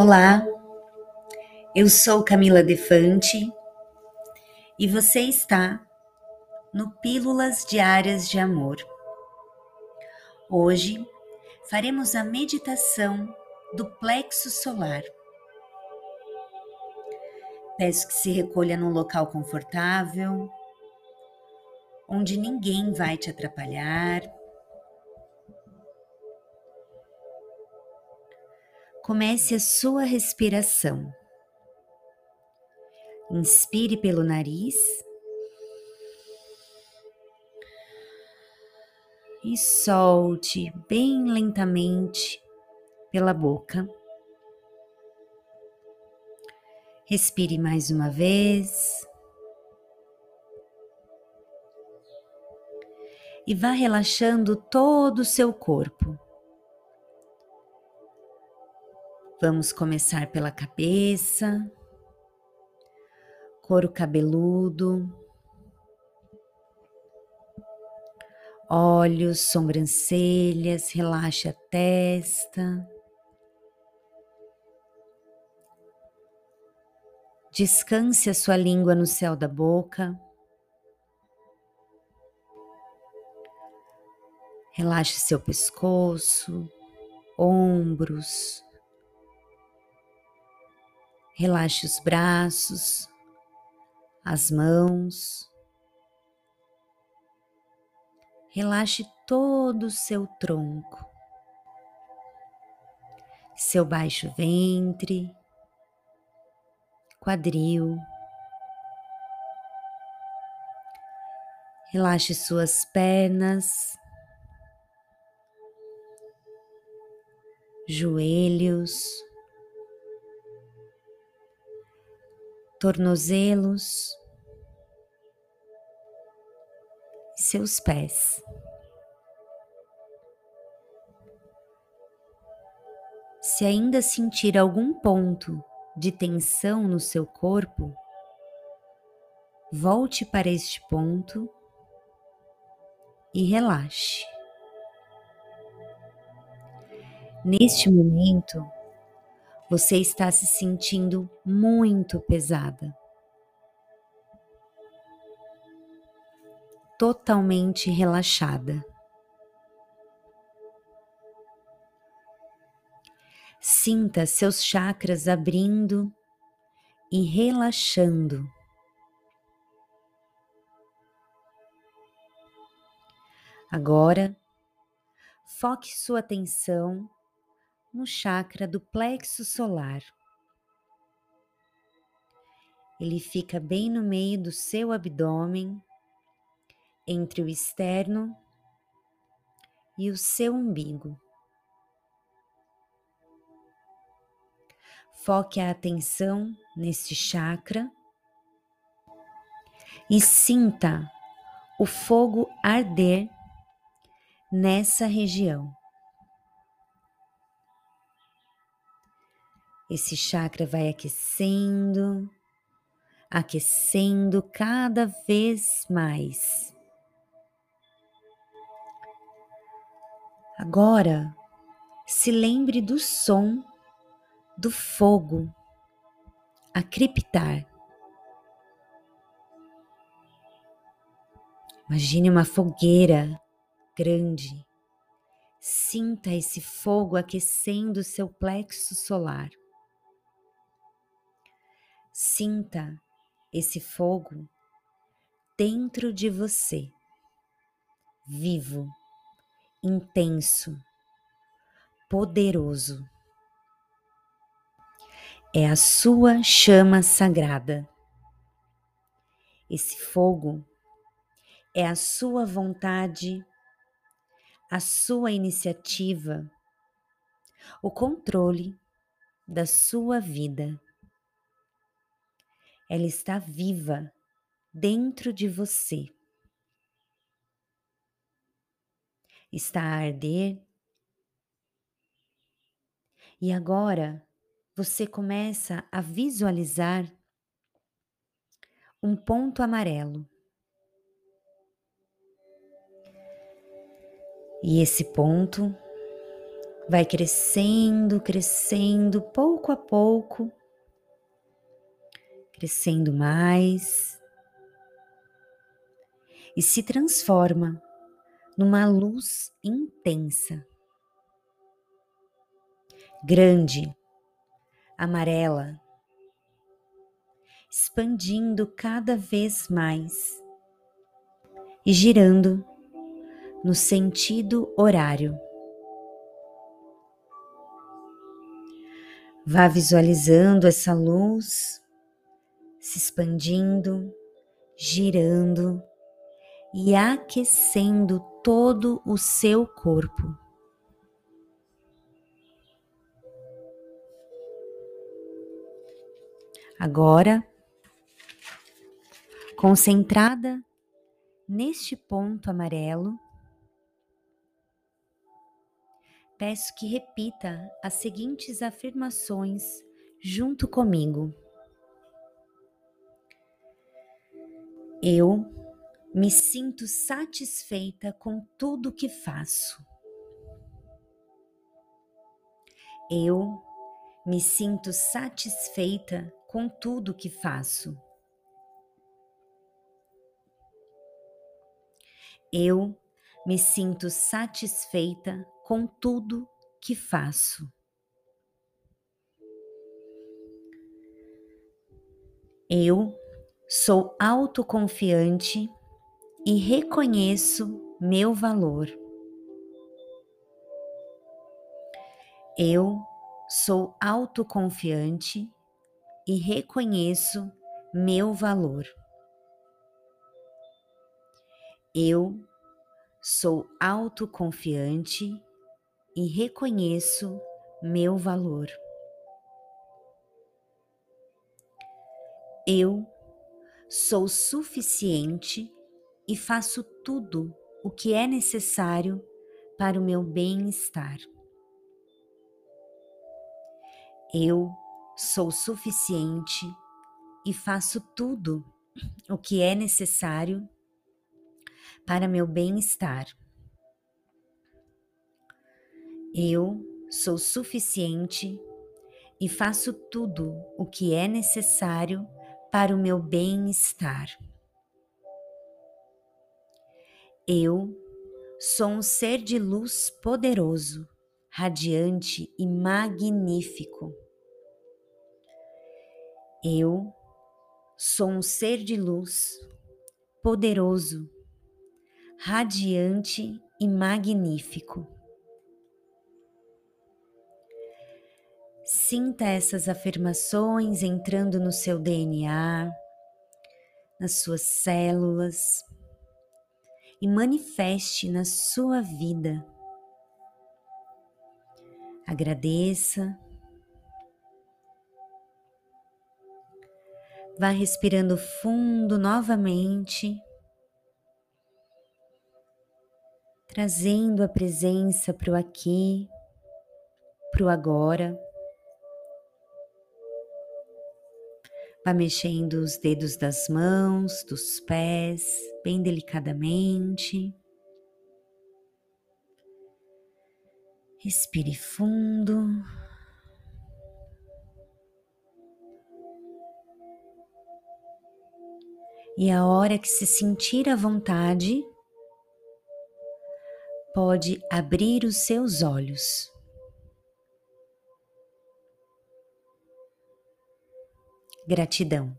Olá, eu sou Camila Defante e você está no Pílulas Diárias de Amor. Hoje faremos a meditação do plexo solar. Peço que se recolha num local confortável, onde ninguém vai te atrapalhar comece a sua respiração. Inspire pelo nariz e solte bem lentamente pela boca. Respire mais uma vez. E vá relaxando todo o seu corpo. Vamos começar pela cabeça, couro cabeludo, olhos, sobrancelhas, relaxe a testa. Descanse a sua língua no céu da boca. Relaxe seu pescoço, ombros, Relaxe os braços, as mãos. Relaxe todo o seu tronco, seu baixo ventre, quadril. Relaxe suas pernas, joelhos. Tornozelos, seus pés. Se ainda sentir algum ponto de tensão no seu corpo, volte para este ponto e relaxe. Neste momento, você está se sentindo muito pesada. Totalmente relaxada. Sinta seus chakras abrindo e relaxando. Agora, foque sua atenção no chakra do plexo solar. Ele fica bem no meio do seu abdômen, entre o externo e o seu umbigo. Foque a atenção nesse chakra e sinta o fogo arder nessa região. Esse chakra vai aquecendo, aquecendo cada vez mais. Agora, se lembre do som do fogo a crepitar. Imagine uma fogueira grande. Sinta esse fogo aquecendo seu plexo solar. Sinta esse fogo dentro de você, vivo, intenso, poderoso. É a sua chama sagrada. Esse fogo é a sua vontade, a sua iniciativa, o controle da sua vida ela está viva dentro de você. Está a arder. E agora você começa a visualizar um ponto amarelo. E esse ponto vai crescendo, crescendo pouco a pouco, crescendo mais e se transforma numa luz intensa, grande, amarela, expandindo cada vez mais e girando no sentido horário. Vá visualizando essa luz se expandindo, girando e aquecendo todo o seu corpo. Agora, concentrada neste ponto amarelo, peço que repita as seguintes afirmações junto comigo. Eu me sinto satisfeita com tudo que faço. Eu me sinto satisfeita com tudo que faço. Eu me sinto satisfeita com tudo que faço. Eu sou autoconfiante e reconheço meu valor. Eu sou autoconfiante e reconheço meu valor. Eu sou autoconfiante e reconheço meu valor. Eu sou suficiente e faço tudo o que é necessário para o meu bem-estar. Eu sou suficiente e faço tudo o que é necessário para meu bem-estar. Eu sou suficiente e faço tudo o que é necessário para o meu bem-estar. Eu sou um ser de luz poderoso, radiante e magnífico. Eu sou um ser de luz poderoso, radiante e magnífico. Sinta essas afirmações entrando no seu DNA, nas suas células e manifeste na sua vida. Agradeça. Vá respirando fundo novamente, trazendo a presença para o aqui, para o agora. Vá mexendo os dedos das mãos, dos pés, bem delicadamente. Respire fundo. E a hora que se sentir à vontade, pode abrir os seus olhos. Gratidão.